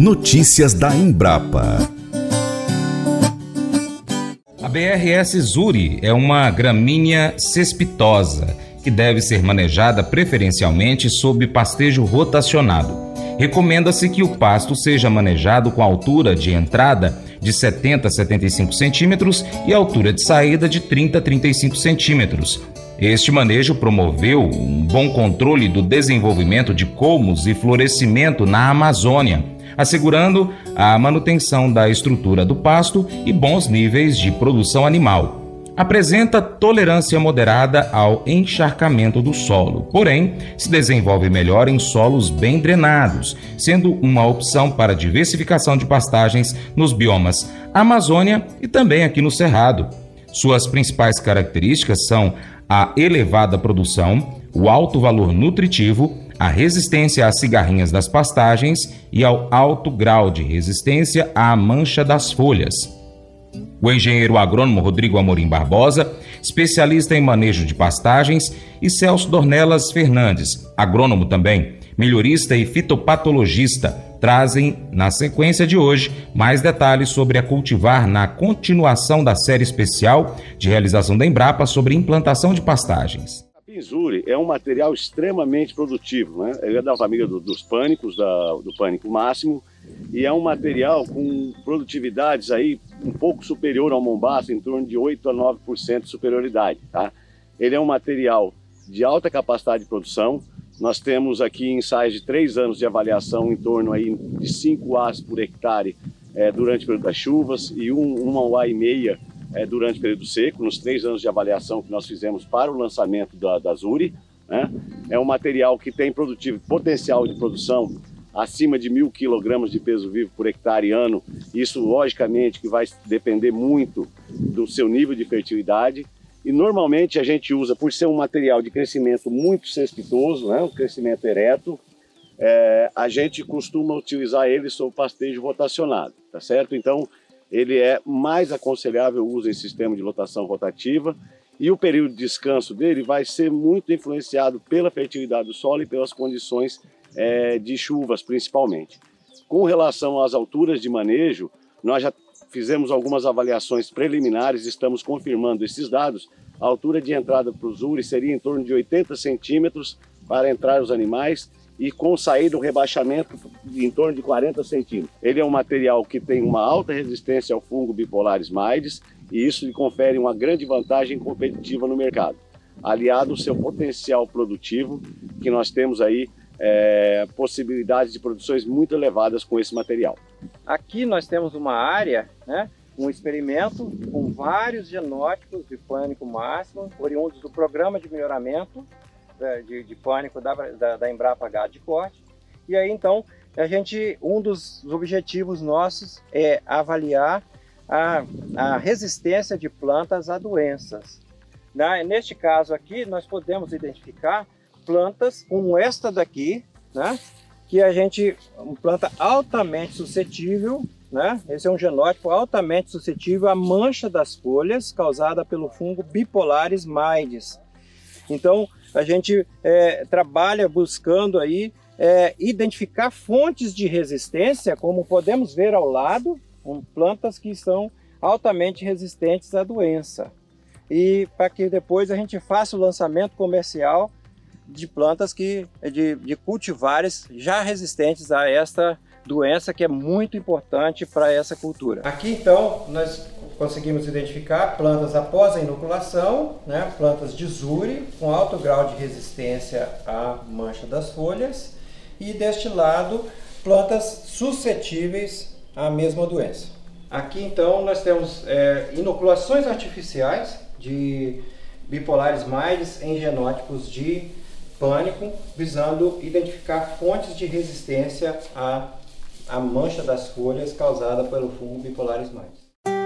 Notícias da Embrapa. A BRS Zuri é uma gramínea cespitosa que deve ser manejada preferencialmente sob pastejo rotacionado. Recomenda-se que o pasto seja manejado com altura de entrada de 70 a 75 centímetros e altura de saída de 30 a 35 centímetros. Este manejo promoveu um bom controle do desenvolvimento de colmos e florescimento na Amazônia, assegurando a manutenção da estrutura do pasto e bons níveis de produção animal apresenta tolerância moderada ao encharcamento do solo, porém se desenvolve melhor em solos bem drenados, sendo uma opção para diversificação de pastagens nos biomas Amazônia e também aqui no Cerrado. Suas principais características são a elevada produção, o alto valor nutritivo, a resistência às cigarrinhas das pastagens e ao alto grau de resistência à mancha das folhas. O engenheiro agrônomo Rodrigo Amorim Barbosa, especialista em manejo de pastagens, e Celso Dornelas Fernandes, agrônomo também, melhorista e fitopatologista, trazem, na sequência de hoje, mais detalhes sobre a cultivar na continuação da série especial de realização da Embrapa sobre implantação de pastagens. A pinzure é um material extremamente produtivo, né? Ele é da família do, dos pânicos, da, do pânico máximo, e é um material com produtividades aí um pouco superior ao mombaço, em torno de 8 a 9% de superioridade, tá? Ele é um material de alta capacidade de produção. Nós temos aqui ensaios de três anos de avaliação em torno aí de 5 As por hectare é, durante o período das chuvas e um, uma A e meia é, durante o período seco, nos três anos de avaliação que nós fizemos para o lançamento da, da Zuri. Né? É um material que tem produtivo, potencial de produção acima de mil quilogramas de peso vivo por hectare ano. Isso, logicamente, que vai depender muito do seu nível de fertilidade. E normalmente a gente usa, por ser um material de crescimento muito cespitoso, né, um crescimento ereto, é, a gente costuma utilizar ele sob pastejo rotacionado, tá certo? Então, ele é mais aconselhável o uso em sistema de lotação rotativa e o período de descanso dele vai ser muito influenciado pela fertilidade do solo e pelas condições é, de chuvas principalmente. Com relação às alturas de manejo, nós já fizemos algumas avaliações preliminares, estamos confirmando esses dados. A altura de entrada para o Zuri seria em torno de 80 centímetros para entrar os animais e com saída um rebaixamento em torno de 40 centímetros. Ele é um material que tem uma alta resistência ao fungo bipolares maides e isso lhe confere uma grande vantagem competitiva no mercado. Aliado ao seu potencial produtivo, que nós temos aí é, possibilidades de produções muito elevadas com esse material. Aqui nós temos uma área, né, um experimento com vários genótipos de pânico máximo, oriundos do programa de melhoramento é, de, de pânico da, da, da Embrapa H de corte. E aí então a gente, um dos objetivos nossos é avaliar a, a resistência de plantas a doenças. Na, neste caso aqui, nós podemos identificar plantas como esta daqui, né? Que a gente, uma planta altamente suscetível, né? Esse é um genótipo altamente suscetível à mancha das folhas causada pelo fungo Bipolaris maides. Então, a gente é, trabalha buscando aí é, identificar fontes de resistência, como podemos ver ao lado, com plantas que são altamente resistentes à doença. E para que depois a gente faça o lançamento comercial de plantas que de, de cultivares já resistentes a esta doença que é muito importante para essa cultura. Aqui então nós conseguimos identificar plantas após a inoculação, né, plantas de zure com alto grau de resistência à mancha das folhas e deste lado plantas suscetíveis à mesma doença. Aqui então nós temos é, inoculações artificiais de bipolares maides em genótipos de pânico, visando identificar fontes de resistência à, à mancha das folhas causada pelo fungo bipolares mais.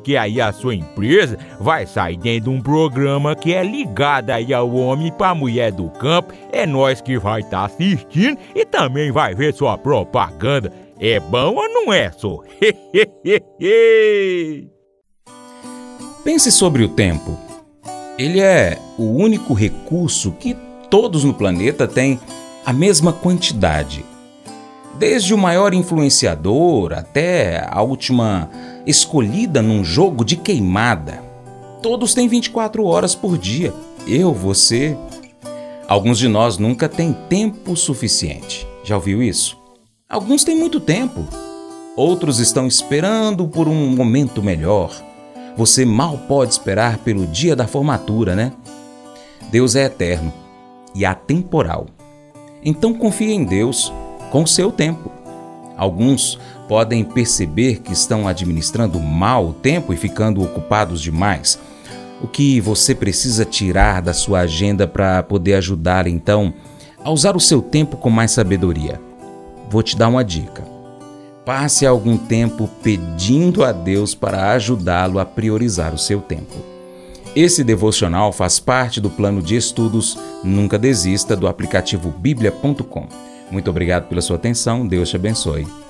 porque aí a sua empresa vai sair dentro de um programa que é ligado aí ao homem para a mulher do campo. É nós que vai estar tá assistindo e também vai ver sua propaganda. É bom ou não é, só? Pense sobre o tempo. Ele é o único recurso que todos no planeta têm a mesma quantidade. Desde o maior influenciador até a última escolhida num jogo de queimada. Todos têm 24 horas por dia. Eu, você. Alguns de nós nunca têm tempo suficiente. Já ouviu isso? Alguns têm muito tempo. Outros estão esperando por um momento melhor você mal pode esperar pelo dia da formatura, né? Deus é eterno e atemporal. Então confie em Deus com o seu tempo. Alguns podem perceber que estão administrando mal o tempo e ficando ocupados demais. O que você precisa tirar da sua agenda para poder ajudar então a usar o seu tempo com mais sabedoria? Vou te dar uma dica. Passe algum tempo pedindo a Deus para ajudá-lo a priorizar o seu tempo. Esse devocional faz parte do plano de estudos Nunca Desista do aplicativo bíblia.com. Muito obrigado pela sua atenção, Deus te abençoe.